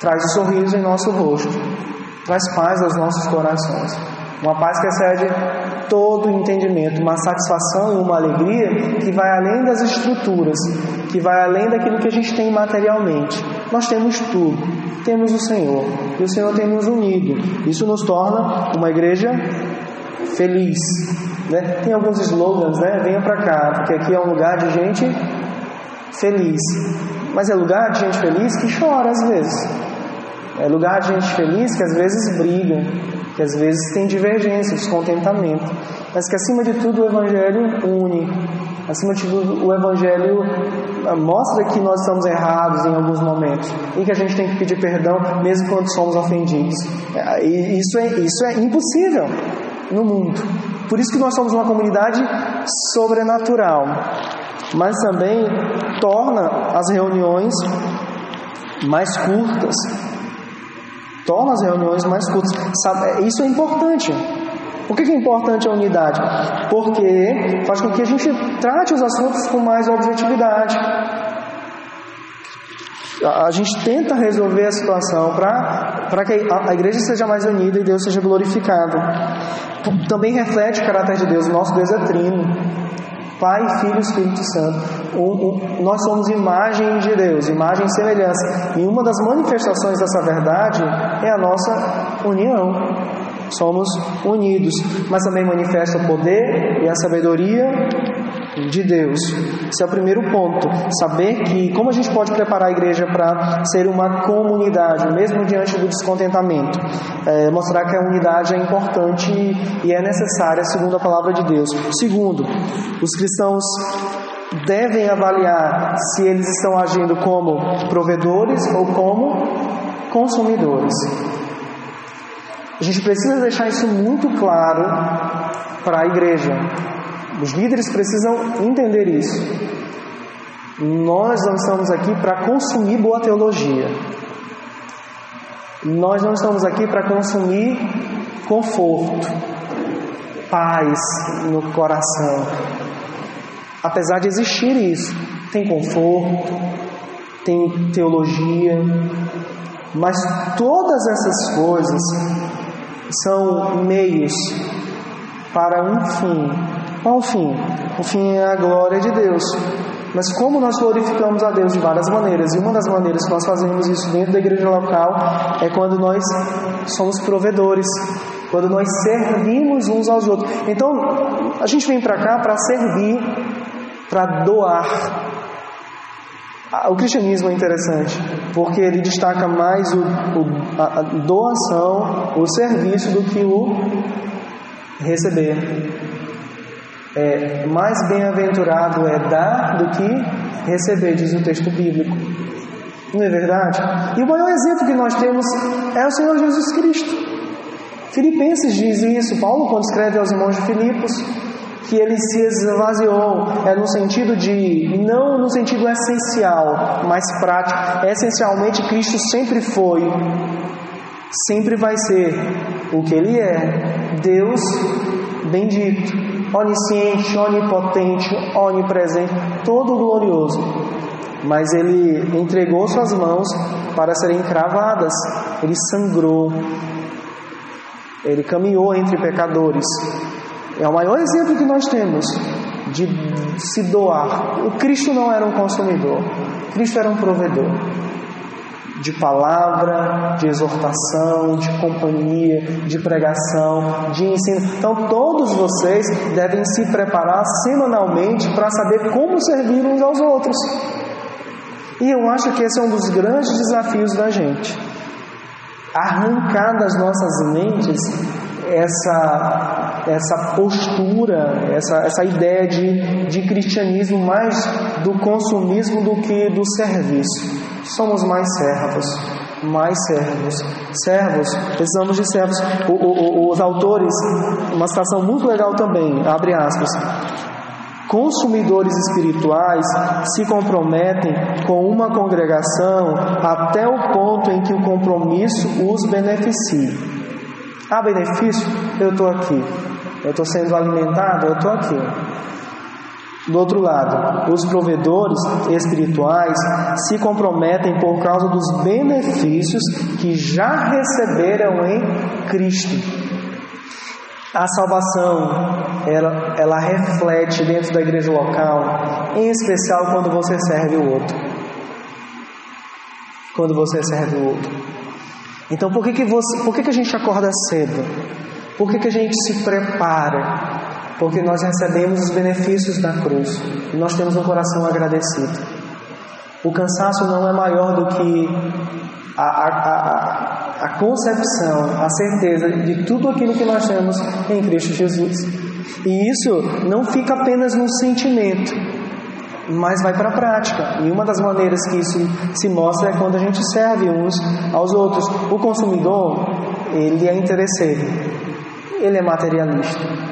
traz um sorriso em nosso rosto, traz paz aos nossos corações. Uma paz que excede todo o entendimento, uma satisfação e uma alegria que vai além das estruturas, que vai além daquilo que a gente tem materialmente. Nós temos tudo, temos o Senhor, e o Senhor tem nos unido. Isso nos torna uma igreja feliz. Né? Tem alguns slogans, né? Venha para cá, porque aqui é um lugar de gente feliz. Mas é lugar de gente feliz que chora às vezes. É lugar de gente feliz que às vezes briga, que às vezes tem divergência, descontentamento, mas que acima de tudo o Evangelho une, acima de tudo o Evangelho ah, mostra que nós estamos errados em alguns momentos e que a gente tem que pedir perdão mesmo quando somos ofendidos. É, e isso é, isso é impossível no mundo. Por isso que nós somos uma comunidade sobrenatural, mas também torna as reuniões mais curtas, torna as reuniões mais curtas. Sabe, isso é importante. Por que é importante a unidade? Porque faz com que a gente trate os assuntos com mais objetividade. A gente tenta resolver a situação para que a igreja seja mais unida e Deus seja glorificado. Também reflete o caráter de Deus. Nosso Deus é trino. Pai, Filho e Espírito Santo. nós somos imagem de Deus, imagem e semelhança. E uma das manifestações dessa verdade é a nossa união. Somos unidos, mas também manifesta o poder e a sabedoria de Deus. Esse é o primeiro ponto. Saber que como a gente pode preparar a igreja para ser uma comunidade, mesmo diante do descontentamento. É, mostrar que a unidade é importante e é necessária, segundo a palavra de Deus. Segundo, os cristãos devem avaliar se eles estão agindo como provedores ou como consumidores. A gente precisa deixar isso muito claro para a igreja. Os líderes precisam entender isso. Nós não estamos aqui para consumir boa teologia. Nós não estamos aqui para consumir conforto, paz no coração. Apesar de existir isso, tem conforto, tem teologia, mas todas essas coisas são meios para um fim qual o fim? O fim é a glória de Deus. Mas como nós glorificamos a Deus de várias maneiras, e uma das maneiras que nós fazemos isso dentro da igreja local é quando nós somos provedores, quando nós servimos uns aos outros. Então, a gente vem para cá para servir, para doar. O cristianismo é interessante, porque ele destaca mais o, o, a doação, o serviço, do que o receber. É, mais bem-aventurado é dar do que receber, diz o texto bíblico. Não é verdade? E o maior exemplo que nós temos é o Senhor Jesus Cristo. Filipenses diz isso, Paulo, quando escreve aos irmãos de Filipos, que ele se esvaziou, é no sentido de, não no sentido essencial, mas prático. Essencialmente, Cristo sempre foi, sempre vai ser o que ele é, Deus bendito, onisciente, onipotente, onipresente, todo glorioso. Mas ele entregou suas mãos para serem cravadas, ele sangrou, ele caminhou entre pecadores. É o maior exemplo que nós temos de se doar. O Cristo não era um consumidor, Cristo era um provedor de palavra, de exortação, de companhia, de pregação, de ensino. Então, todos vocês devem se preparar semanalmente para saber como servir uns aos outros. E eu acho que esse é um dos grandes desafios da gente. Arrancar das nossas mentes essa, essa postura, essa, essa ideia de, de cristianismo mais do consumismo do que do serviço. Somos mais servos, mais servos. Servos, precisamos de servos. O, o, os autores, uma citação muito legal também, abre aspas. Consumidores espirituais se comprometem com uma congregação até o ponto em que o compromisso os beneficie. Há benefício? Eu estou aqui. Eu estou sendo alimentado? Eu estou aqui. Do outro lado, os provedores espirituais se comprometem por causa dos benefícios que já receberam em Cristo. A salvação, ela, ela reflete dentro da igreja local, em especial quando você serve o outro. Quando você serve o outro. Então, por que, que, você, por que, que a gente acorda cedo? Por que, que a gente se prepara? Porque nós recebemos os benefícios da cruz e nós temos um coração agradecido. O cansaço não é maior do que a, a, a, a concepção, a certeza de tudo aquilo que nós temos em Cristo Jesus. E isso não fica apenas no sentimento, mas vai para a prática. E uma das maneiras que isso se mostra é quando a gente serve uns aos outros. O consumidor, ele é interesseiro, ele é materialista.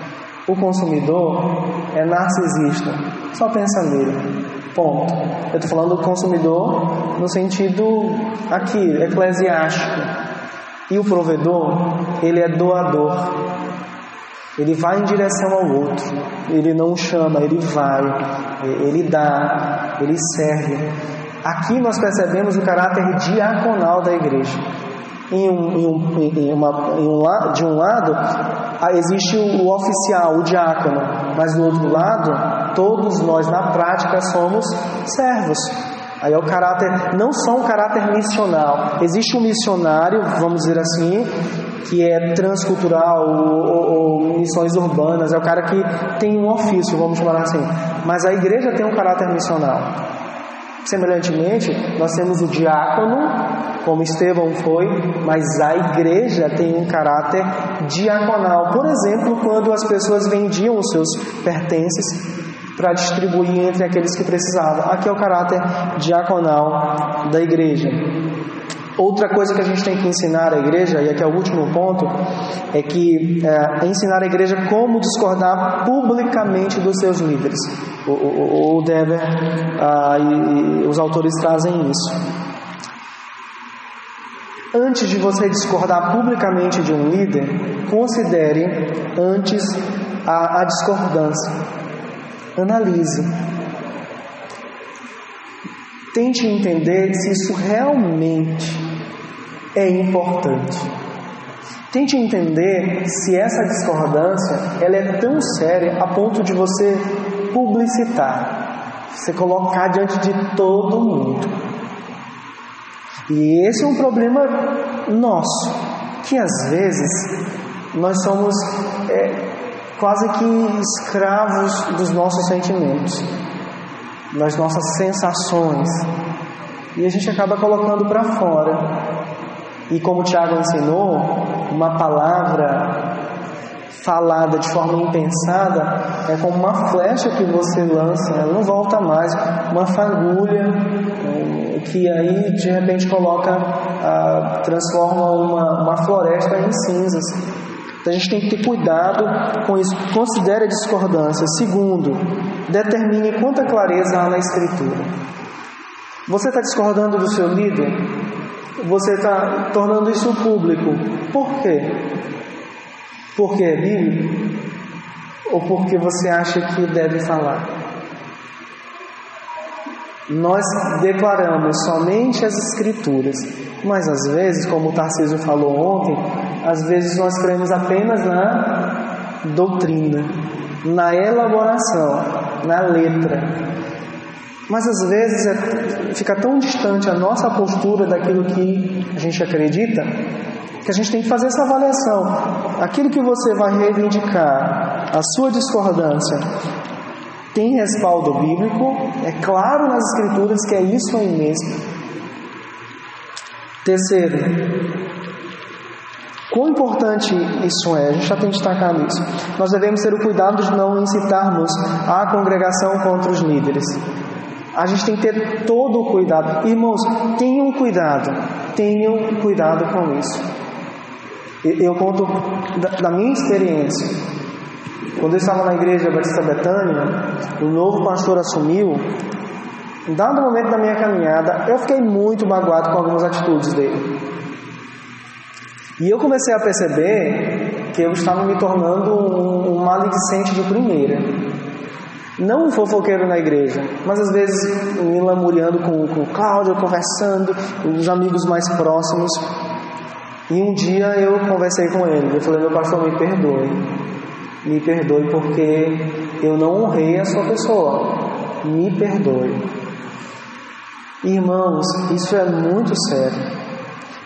O consumidor é narcisista, só pensa nele. Ponto. Eu estou falando do consumidor no sentido aqui, eclesiástico. E o provedor, ele é doador. Ele vai em direção ao outro. Ele não chama, ele vai. Ele dá, ele serve. Aqui nós percebemos o caráter diaconal da igreja. Em um, em um, em uma, em um, de um lado, existe o oficial, o diácono, mas do outro lado, todos nós na prática somos servos. Aí é o caráter, não só um caráter missional. Existe um missionário, vamos dizer assim, que é transcultural ou, ou, ou, missões urbanas, é o cara que tem um ofício, vamos chamar assim. Mas a igreja tem um caráter missional. Semelhantemente, nós temos o diácono, como Estevão foi, mas a igreja tem um caráter diaconal. Por exemplo, quando as pessoas vendiam os seus pertences para distribuir entre aqueles que precisavam. Aqui é o caráter diaconal da igreja. Outra coisa que a gente tem que ensinar à igreja, e aqui é o último ponto, é que é, ensinar a igreja como discordar publicamente dos seus líderes. O, o, o Dever ah, e, e os autores trazem isso. Antes de você discordar publicamente de um líder, considere antes a, a discordância. Analise. Tente entender se isso realmente é importante. Tente entender se essa discordância ela é tão séria a ponto de você publicitar. Você colocar diante de todo mundo. E esse é um problema nosso, que às vezes nós somos é, quase que escravos dos nossos sentimentos, das nossas sensações, e a gente acaba colocando para fora. E como o Tiago ensinou, uma palavra falada de forma impensada é como uma flecha que você lança, ela não volta mais, uma fagulha que aí de repente coloca, ah, transforma uma, uma floresta em cinzas. Então a gente tem que ter cuidado com isso. Considere a discordância. Segundo, determine quanta clareza há na Escritura. Você está discordando do seu líder? Você está tornando isso público. Por quê? Porque é bíblico? Ou porque você acha que deve falar? Nós declaramos somente as Escrituras, mas às vezes, como o Tarcísio falou ontem, às vezes nós cremos apenas na doutrina, na elaboração, na letra. Mas às vezes é, fica tão distante a nossa postura daquilo que a gente acredita que a gente tem que fazer essa avaliação. Aquilo que você vai reivindicar, a sua discordância, tem respaldo bíblico, é claro nas Escrituras que é isso aí mesmo. Terceiro, quão importante isso é, a gente já tem destacado isso. Nós devemos ter o cuidado de não incitarmos a congregação contra os líderes. A gente tem que ter todo o cuidado. Irmãos, tenham cuidado, tenham cuidado com isso. Eu conto da minha experiência. Quando eu estava na igreja Batista Betânia, o novo pastor assumiu. Em dado momento da minha caminhada, eu fiquei muito magoado com algumas atitudes dele. E eu comecei a perceber que eu estava me tornando um, um maledicente de primeira. Não um fofoqueiro na igreja, mas às vezes me lamuriando com, com o Cláudio, conversando, com os amigos mais próximos. E um dia eu conversei com ele. Eu falei: Meu pastor, me perdoe. Me perdoe porque eu não honrei a sua pessoa. Me perdoe. Irmãos, isso é muito sério.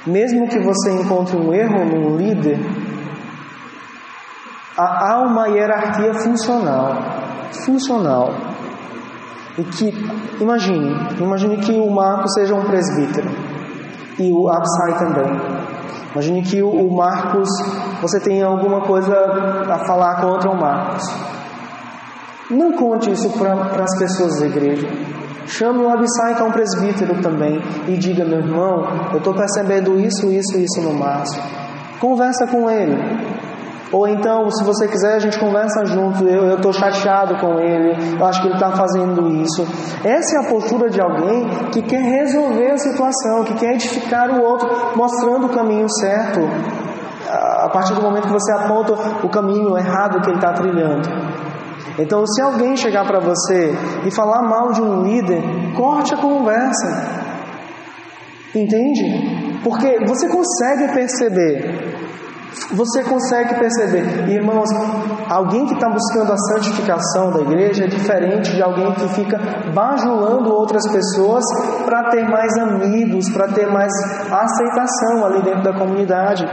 Mesmo que você encontre um erro num líder, há uma hierarquia funcional. Funcional. E que, imagine, imagine que o Marco seja um presbítero e o Absai também. Imagine que o Marcos, você tem alguma coisa a falar contra o Marcos. Não conte isso para as pessoas da igreja. Chame o Abissai, que é um presbítero também, e diga: meu irmão, eu estou percebendo isso, isso, isso no Márcio. Conversa com ele. Ou então, se você quiser, a gente conversa junto. Eu estou chateado com ele, eu acho que ele está fazendo isso. Essa é a postura de alguém que quer resolver a situação, que quer edificar o outro, mostrando o caminho certo. A partir do momento que você aponta o caminho errado que ele está trilhando. Então, se alguém chegar para você e falar mal de um líder, corte a conversa. Entende? Porque você consegue perceber você consegue perceber, irmãos, alguém que está buscando a santificação da igreja é diferente de alguém que fica bajulando outras pessoas para ter mais amigos, para ter mais aceitação ali dentro da comunidade.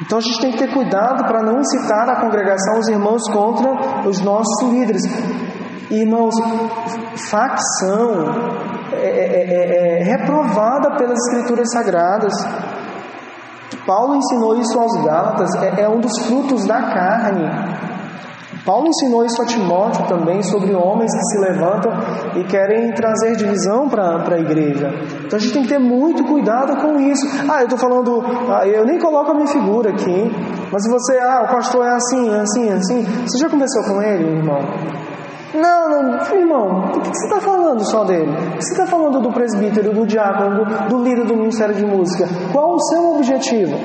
Então a gente tem que ter cuidado para não incitar a congregação, os irmãos, contra os nossos líderes. Irmãos, facção é, é, é, é reprovada pelas Escrituras Sagradas. Paulo ensinou isso aos Gálatas, é, é um dos frutos da carne. Paulo ensinou isso a Timóteo também sobre homens que se levantam e querem trazer divisão para a igreja. Então a gente tem que ter muito cuidado com isso. Ah, eu estou falando, ah, eu nem coloco a minha figura aqui, mas se você, ah, o pastor é assim, é assim, é assim, você já conversou com ele, irmão? Não, não, irmão, o que você está falando só dele? Você está falando do presbítero, do diácono, do, do líder do ministério de música? Qual o seu objetivo?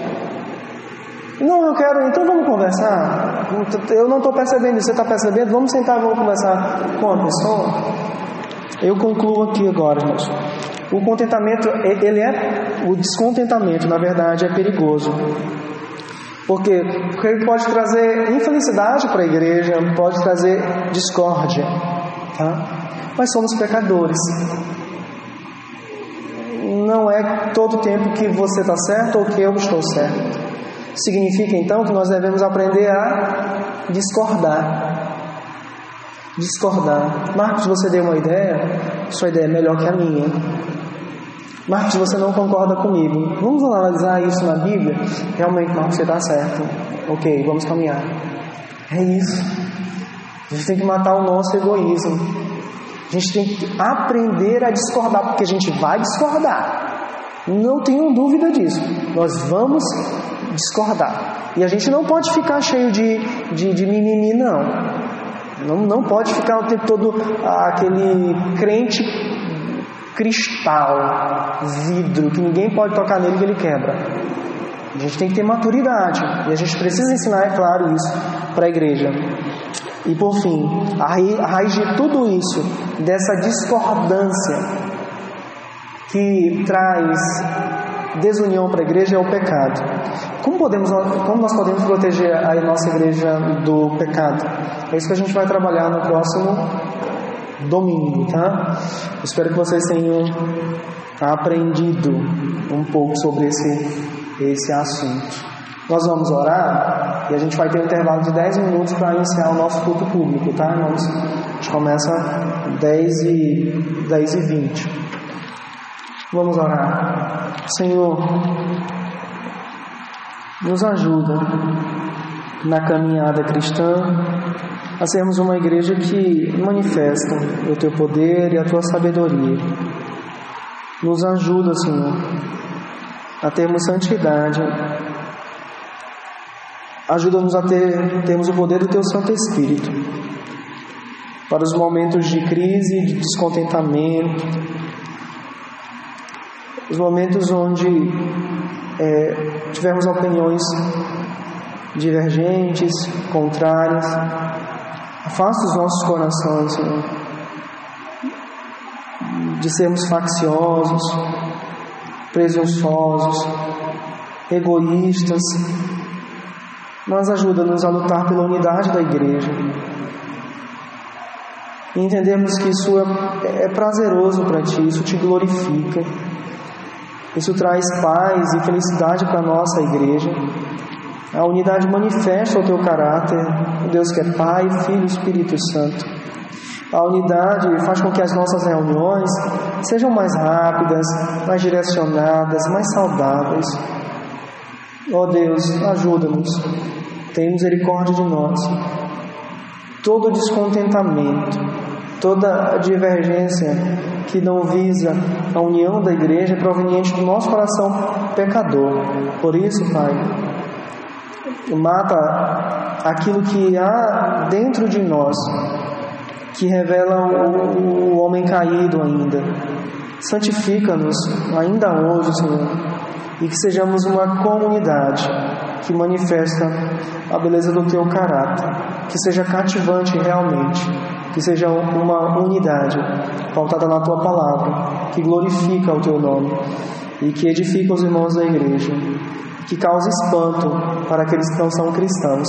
Não, eu quero, então vamos conversar. Eu não estou percebendo, você está percebendo? Vamos sentar, vamos conversar com a pessoa. Eu concluo aqui agora, irmãos. O contentamento, ele é, o descontentamento, na verdade, é perigoso. Porque, porque ele pode trazer infelicidade para a igreja, pode trazer discórdia. tá? Mas somos pecadores. Não é todo tempo que você está certo ou que eu estou certo. Significa então que nós devemos aprender a discordar. Discordar. Marcos, você deu uma ideia, sua ideia é melhor que a minha. Marcos, você não concorda comigo. Vamos analisar isso na Bíblia? Realmente, Marcos, você está certo. Ok, vamos caminhar. É isso. A gente tem que matar o nosso egoísmo. A gente tem que aprender a discordar, porque a gente vai discordar. Não tenham dúvida disso. Nós vamos discordar. E a gente não pode ficar cheio de, de, de mimimi, não. não. Não pode ficar o tempo todo aquele crente cristal, vidro, que ninguém pode tocar nele que ele quebra. A gente tem que ter maturidade. E a gente precisa ensinar, é claro, isso para a igreja. E por fim, a raiz de tudo isso, dessa discordância que traz desunião para a igreja é o pecado. Como, podemos, como nós podemos proteger a nossa igreja do pecado? É isso que a gente vai trabalhar no próximo domingo, tá? Espero que vocês tenham aprendido um pouco sobre esse, esse assunto. Nós vamos orar e a gente vai ter um intervalo de 10 minutos para iniciar o nosso culto público, tá, irmãos? A gente começa 10 e, 10 e 20. Vamos orar. Senhor, nos ajuda na caminhada cristã a sermos uma igreja que manifesta o teu poder e a tua sabedoria. Nos ajuda, Senhor, a termos santidade. Ajuda-nos a ter, termos o poder do teu Santo Espírito para os momentos de crise, de descontentamento, os momentos onde é, tivermos opiniões divergentes, contrárias. Afasta os nossos corações, Senhor, de sermos facciosos, presunçosos, egoístas, mas ajuda-nos a lutar pela unidade da igreja. E entendemos que isso é, é prazeroso para Ti, isso te glorifica. Isso traz paz e felicidade para a nossa igreja. A unidade manifesta o teu caráter, o Deus que é Pai, Filho e Espírito Santo. A unidade faz com que as nossas reuniões sejam mais rápidas, mais direcionadas, mais saudáveis. Ó oh Deus, ajuda-nos. Tem misericórdia de nós. Todo descontentamento, toda divergência que não visa a união da igreja é proveniente do nosso coração pecador. Por isso, Pai, mata aquilo que há dentro de nós, que revela o, o homem caído ainda. Santifica-nos ainda hoje, Senhor, e que sejamos uma comunidade que manifesta a beleza do teu caráter, que seja cativante realmente que seja uma unidade pautada na tua palavra, que glorifica o teu nome e que edifica os irmãos da igreja, que causa espanto para aqueles que não são cristãos,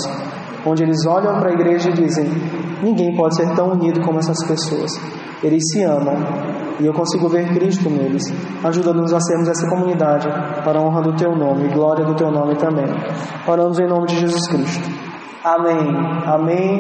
onde eles olham para a igreja e dizem: ninguém pode ser tão unido como essas pessoas. Eles se amam e eu consigo ver Cristo neles. Ajuda-nos a sermos essa comunidade para a honra do teu nome e glória do teu nome também. Oramos em nome de Jesus Cristo. Amém. Amém.